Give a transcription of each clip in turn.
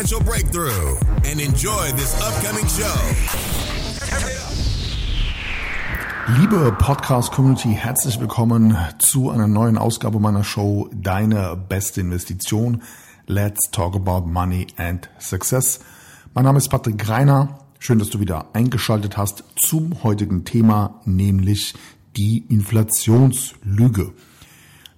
breakthrough and enjoy this upcoming show. Liebe Podcast-Community, herzlich willkommen zu einer neuen Ausgabe meiner Show Deine beste Investition. Let's talk about money and success. Mein Name ist Patrick Greiner. Schön, dass du wieder eingeschaltet hast zum heutigen Thema, nämlich die Inflationslüge.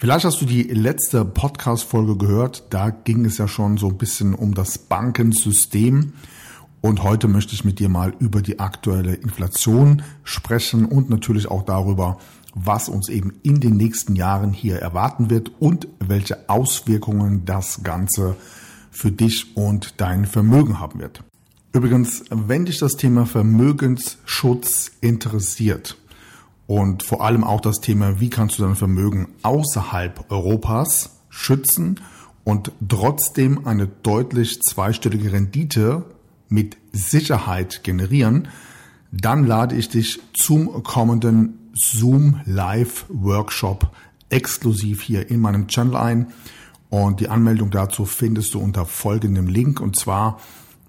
Vielleicht hast du die letzte Podcast-Folge gehört. Da ging es ja schon so ein bisschen um das Bankensystem. Und heute möchte ich mit dir mal über die aktuelle Inflation sprechen und natürlich auch darüber, was uns eben in den nächsten Jahren hier erwarten wird und welche Auswirkungen das Ganze für dich und dein Vermögen haben wird. Übrigens, wenn dich das Thema Vermögensschutz interessiert, und vor allem auch das Thema, wie kannst du dein Vermögen außerhalb Europas schützen und trotzdem eine deutlich zweistellige Rendite mit Sicherheit generieren, dann lade ich dich zum kommenden Zoom Live Workshop exklusiv hier in meinem Channel ein. Und die Anmeldung dazu findest du unter folgendem Link und zwar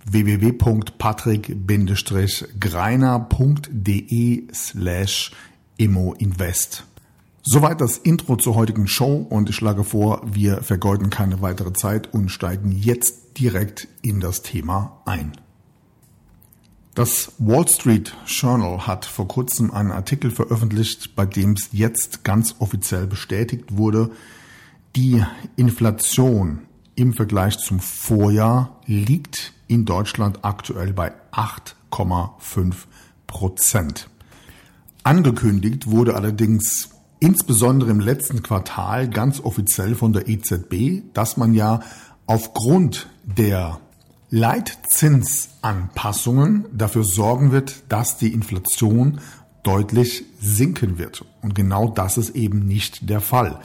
www.patrick-greiner.de slash Immo Invest. Soweit das Intro zur heutigen Show und ich schlage vor, wir vergeuden keine weitere Zeit und steigen jetzt direkt in das Thema ein. Das Wall Street Journal hat vor kurzem einen Artikel veröffentlicht, bei dem es jetzt ganz offiziell bestätigt wurde, die Inflation im Vergleich zum Vorjahr liegt in Deutschland aktuell bei 8,5 Prozent. Angekündigt wurde allerdings insbesondere im letzten Quartal ganz offiziell von der EZB, dass man ja aufgrund der Leitzinsanpassungen dafür sorgen wird, dass die Inflation deutlich sinken wird. Und genau das ist eben nicht der Fall.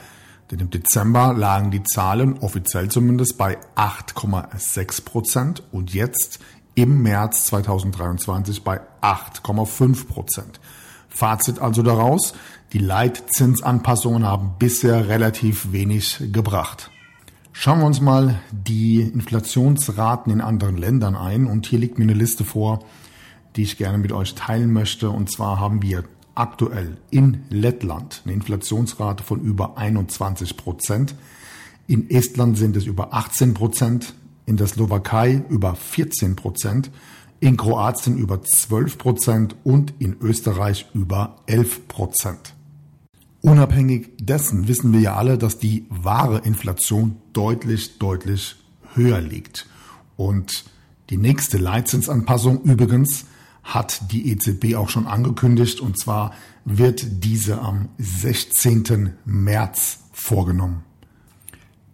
Denn im Dezember lagen die Zahlen offiziell zumindest bei 8,6 Prozent und jetzt im März 2023 bei 8,5 Prozent. Fazit also daraus, die Leitzinsanpassungen haben bisher relativ wenig gebracht. Schauen wir uns mal die Inflationsraten in anderen Ländern ein und hier liegt mir eine Liste vor, die ich gerne mit euch teilen möchte. Und zwar haben wir aktuell in Lettland eine Inflationsrate von über 21 Prozent. In Estland sind es über 18 Prozent, in der Slowakei über 14 Prozent, in Kroatien über 12 Prozent und in Österreich über 11 Prozent. Unabhängig dessen wissen wir ja alle, dass die wahre Inflation deutlich, deutlich höher liegt. Und die nächste Leitzinsanpassung übrigens hat die EZB auch schon angekündigt und zwar wird diese am 16. März vorgenommen.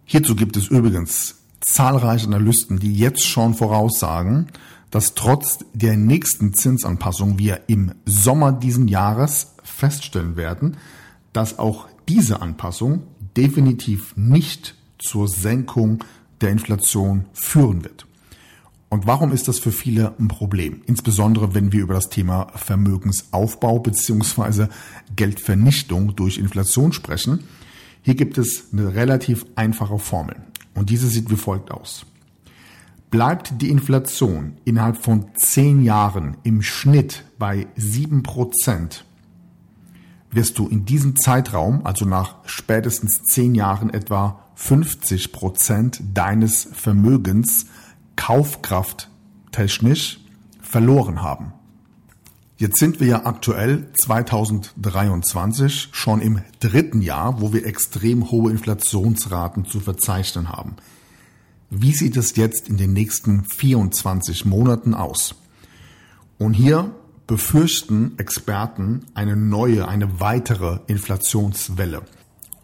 Hierzu gibt es übrigens zahlreiche Analysten, die jetzt schon voraussagen, dass trotz der nächsten Zinsanpassung wir im Sommer diesen Jahres feststellen werden, dass auch diese Anpassung definitiv nicht zur Senkung der Inflation führen wird. Und warum ist das für viele ein Problem? Insbesondere wenn wir über das Thema Vermögensaufbau bzw. Geldvernichtung durch Inflation sprechen. Hier gibt es eine relativ einfache Formel. Und diese sieht wie folgt aus. Bleibt die Inflation innerhalb von zehn Jahren im Schnitt bei sieben Prozent, wirst du in diesem Zeitraum, also nach spätestens zehn Jahren etwa 50 Prozent deines Vermögens kaufkrafttechnisch verloren haben. Jetzt sind wir ja aktuell 2023 schon im dritten Jahr, wo wir extrem hohe Inflationsraten zu verzeichnen haben. Wie sieht es jetzt in den nächsten 24 Monaten aus? Und hier befürchten Experten eine neue, eine weitere Inflationswelle.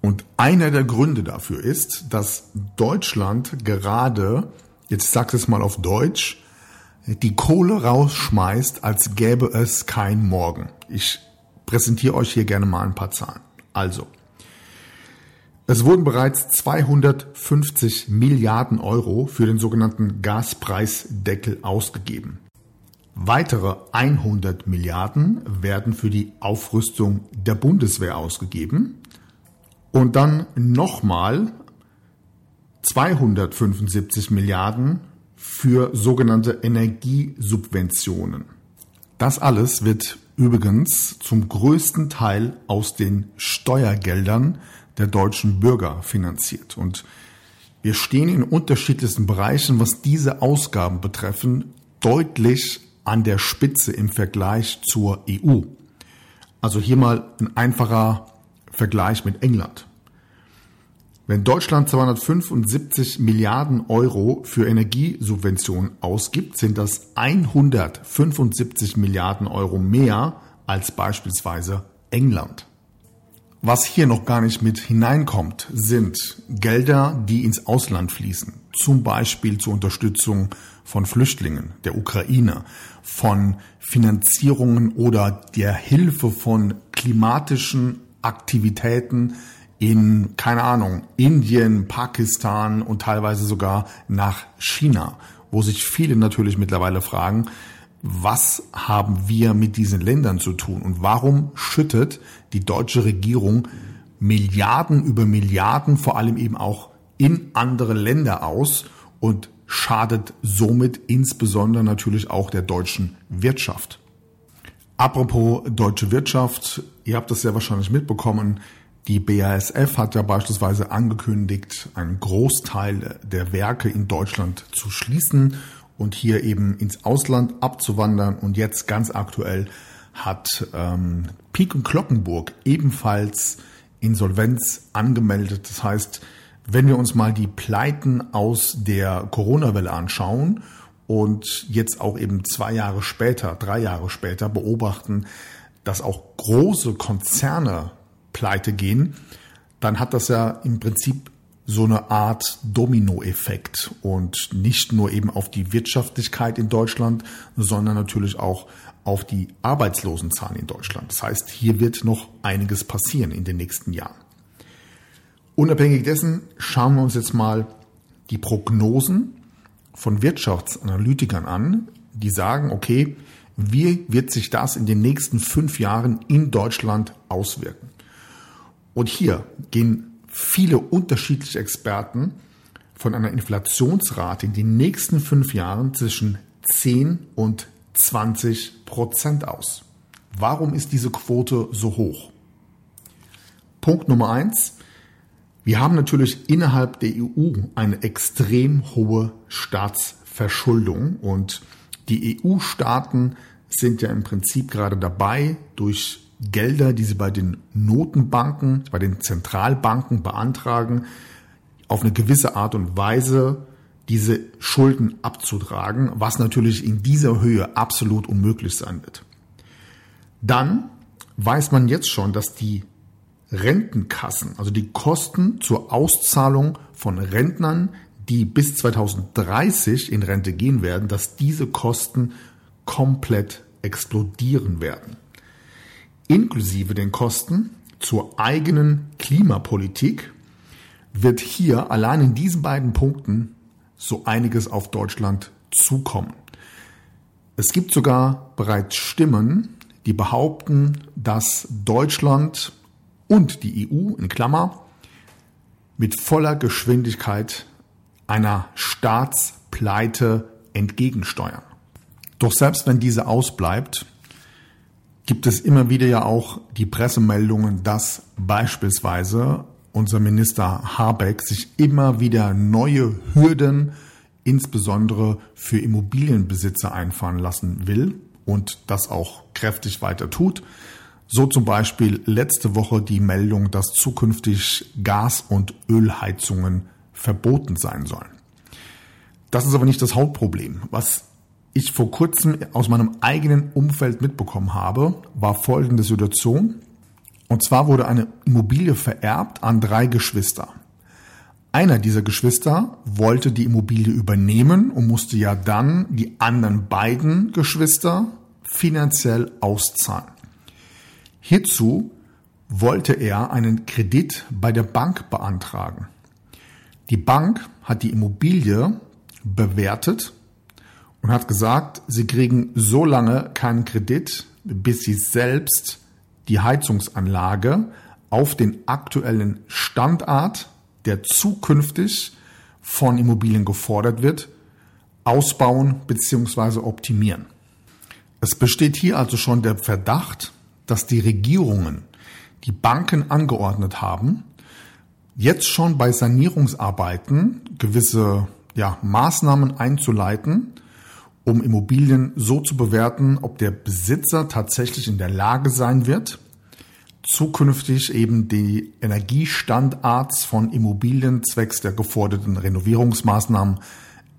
Und einer der Gründe dafür ist, dass Deutschland gerade, jetzt sag es mal auf Deutsch, die Kohle rausschmeißt, als gäbe es kein Morgen. Ich präsentiere euch hier gerne mal ein paar Zahlen. Also, es wurden bereits 250 Milliarden Euro für den sogenannten Gaspreisdeckel ausgegeben. Weitere 100 Milliarden werden für die Aufrüstung der Bundeswehr ausgegeben und dann nochmal 275 Milliarden für sogenannte Energiesubventionen. Das alles wird übrigens zum größten Teil aus den Steuergeldern der deutschen Bürger finanziert. Und wir stehen in unterschiedlichsten Bereichen, was diese Ausgaben betreffen, deutlich an der Spitze im Vergleich zur EU. Also hier mal ein einfacher Vergleich mit England. Wenn Deutschland 275 Milliarden Euro für Energiesubventionen ausgibt, sind das 175 Milliarden Euro mehr als beispielsweise England. Was hier noch gar nicht mit hineinkommt, sind Gelder, die ins Ausland fließen. Zum Beispiel zur Unterstützung von Flüchtlingen, der Ukraine, von Finanzierungen oder der Hilfe von klimatischen Aktivitäten in, keine Ahnung, Indien, Pakistan und teilweise sogar nach China, wo sich viele natürlich mittlerweile fragen, was haben wir mit diesen Ländern zu tun und warum schüttet die deutsche Regierung Milliarden über Milliarden, vor allem eben auch in andere Länder aus und schadet somit insbesondere natürlich auch der deutschen Wirtschaft. Apropos deutsche Wirtschaft, ihr habt das sehr wahrscheinlich mitbekommen, die BASF hat ja beispielsweise angekündigt, einen Großteil der Werke in Deutschland zu schließen und hier eben ins Ausland abzuwandern. Und jetzt ganz aktuell hat ähm, Pik und Glockenburg ebenfalls Insolvenz angemeldet. Das heißt, wenn wir uns mal die Pleiten aus der Corona-Welle anschauen und jetzt auch eben zwei Jahre später, drei Jahre später beobachten, dass auch große Konzerne pleite gehen, dann hat das ja im Prinzip so eine Art Dominoeffekt und nicht nur eben auf die Wirtschaftlichkeit in Deutschland, sondern natürlich auch auf die Arbeitslosenzahlen in Deutschland. Das heißt, hier wird noch einiges passieren in den nächsten Jahren. Unabhängig dessen schauen wir uns jetzt mal die Prognosen von Wirtschaftsanalytikern an, die sagen, okay, wie wird sich das in den nächsten fünf Jahren in Deutschland auswirken? Und hier gehen viele unterschiedliche Experten von einer Inflationsrate in den nächsten fünf Jahren zwischen 10 und 20 Prozent aus. Warum ist diese Quote so hoch? Punkt Nummer eins. Wir haben natürlich innerhalb der EU eine extrem hohe Staatsverschuldung und die EU-Staaten sind ja im Prinzip gerade dabei, durch Gelder, die sie bei den Notenbanken, bei den Zentralbanken beantragen, auf eine gewisse Art und Weise diese Schulden abzutragen, was natürlich in dieser Höhe absolut unmöglich sein wird. Dann weiß man jetzt schon, dass die Rentenkassen, also die Kosten zur Auszahlung von Rentnern, die bis 2030 in Rente gehen werden, dass diese Kosten komplett explodieren werden inklusive den Kosten zur eigenen Klimapolitik wird hier allein in diesen beiden Punkten so einiges auf Deutschland zukommen. Es gibt sogar bereits Stimmen, die behaupten, dass Deutschland und die EU in Klammer mit voller Geschwindigkeit einer Staatspleite entgegensteuern. Doch selbst wenn diese ausbleibt, gibt es immer wieder ja auch die Pressemeldungen, dass beispielsweise unser Minister Habeck sich immer wieder neue Hürden, insbesondere für Immobilienbesitzer einfahren lassen will und das auch kräftig weiter tut. So zum Beispiel letzte Woche die Meldung, dass zukünftig Gas- und Ölheizungen verboten sein sollen. Das ist aber nicht das Hauptproblem. Was ich vor kurzem aus meinem eigenen Umfeld mitbekommen habe, war folgende Situation. Und zwar wurde eine Immobilie vererbt an drei Geschwister. Einer dieser Geschwister wollte die Immobilie übernehmen und musste ja dann die anderen beiden Geschwister finanziell auszahlen. Hierzu wollte er einen Kredit bei der Bank beantragen. Die Bank hat die Immobilie bewertet und hat gesagt, sie kriegen so lange keinen Kredit, bis sie selbst die Heizungsanlage auf den aktuellen Standard, der zukünftig von Immobilien gefordert wird, ausbauen bzw. optimieren. Es besteht hier also schon der Verdacht, dass die Regierungen die Banken angeordnet haben, jetzt schon bei Sanierungsarbeiten gewisse ja, Maßnahmen einzuleiten, um Immobilien so zu bewerten, ob der Besitzer tatsächlich in der Lage sein wird, zukünftig eben die Energiestandards von Immobilien zwecks der geforderten Renovierungsmaßnahmen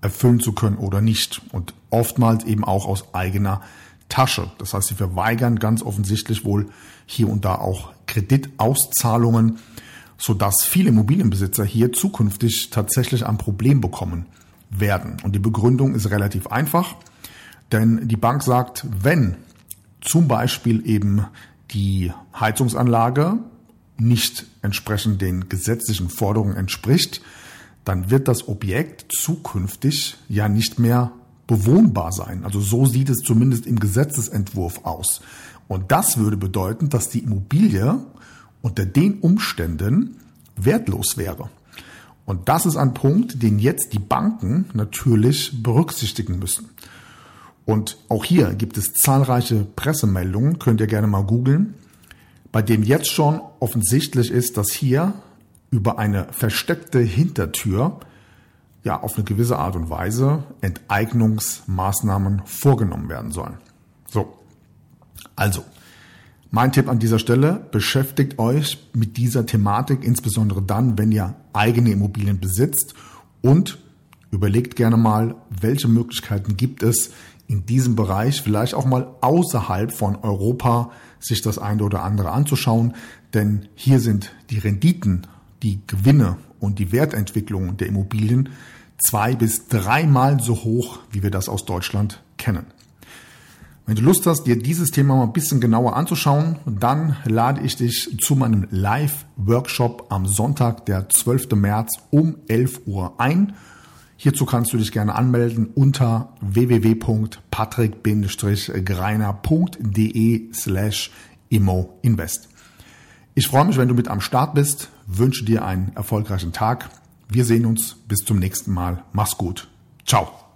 erfüllen zu können oder nicht. Und oftmals eben auch aus eigener Tasche. Das heißt, sie verweigern ganz offensichtlich wohl hier und da auch Kreditauszahlungen, sodass viele Immobilienbesitzer hier zukünftig tatsächlich ein Problem bekommen werden. Und die Begründung ist relativ einfach, denn die Bank sagt, wenn zum Beispiel eben die Heizungsanlage nicht entsprechend den gesetzlichen Forderungen entspricht, dann wird das Objekt zukünftig ja nicht mehr bewohnbar sein. Also so sieht es zumindest im Gesetzesentwurf aus. Und das würde bedeuten, dass die Immobilie unter den Umständen wertlos wäre. Und das ist ein Punkt, den jetzt die Banken natürlich berücksichtigen müssen. Und auch hier gibt es zahlreiche Pressemeldungen, könnt ihr gerne mal googeln, bei dem jetzt schon offensichtlich ist, dass hier über eine versteckte Hintertür ja auf eine gewisse Art und Weise Enteignungsmaßnahmen vorgenommen werden sollen. So. Also, mein Tipp an dieser Stelle, beschäftigt euch mit dieser Thematik, insbesondere dann, wenn ihr eigene Immobilien besitzt und überlegt gerne mal, welche Möglichkeiten gibt es, in diesem Bereich vielleicht auch mal außerhalb von Europa sich das eine oder andere anzuschauen, denn hier sind die Renditen, die Gewinne und die Wertentwicklung der Immobilien zwei bis dreimal so hoch, wie wir das aus Deutschland kennen. Wenn du Lust hast, dir dieses Thema mal ein bisschen genauer anzuschauen, dann lade ich dich zu meinem Live-Workshop am Sonntag, der 12. März um 11 Uhr ein. Hierzu kannst du dich gerne anmelden unter www.patrick-greiner.de slash immoinvest. Ich freue mich, wenn du mit am Start bist, wünsche dir einen erfolgreichen Tag. Wir sehen uns bis zum nächsten Mal. Mach's gut. Ciao.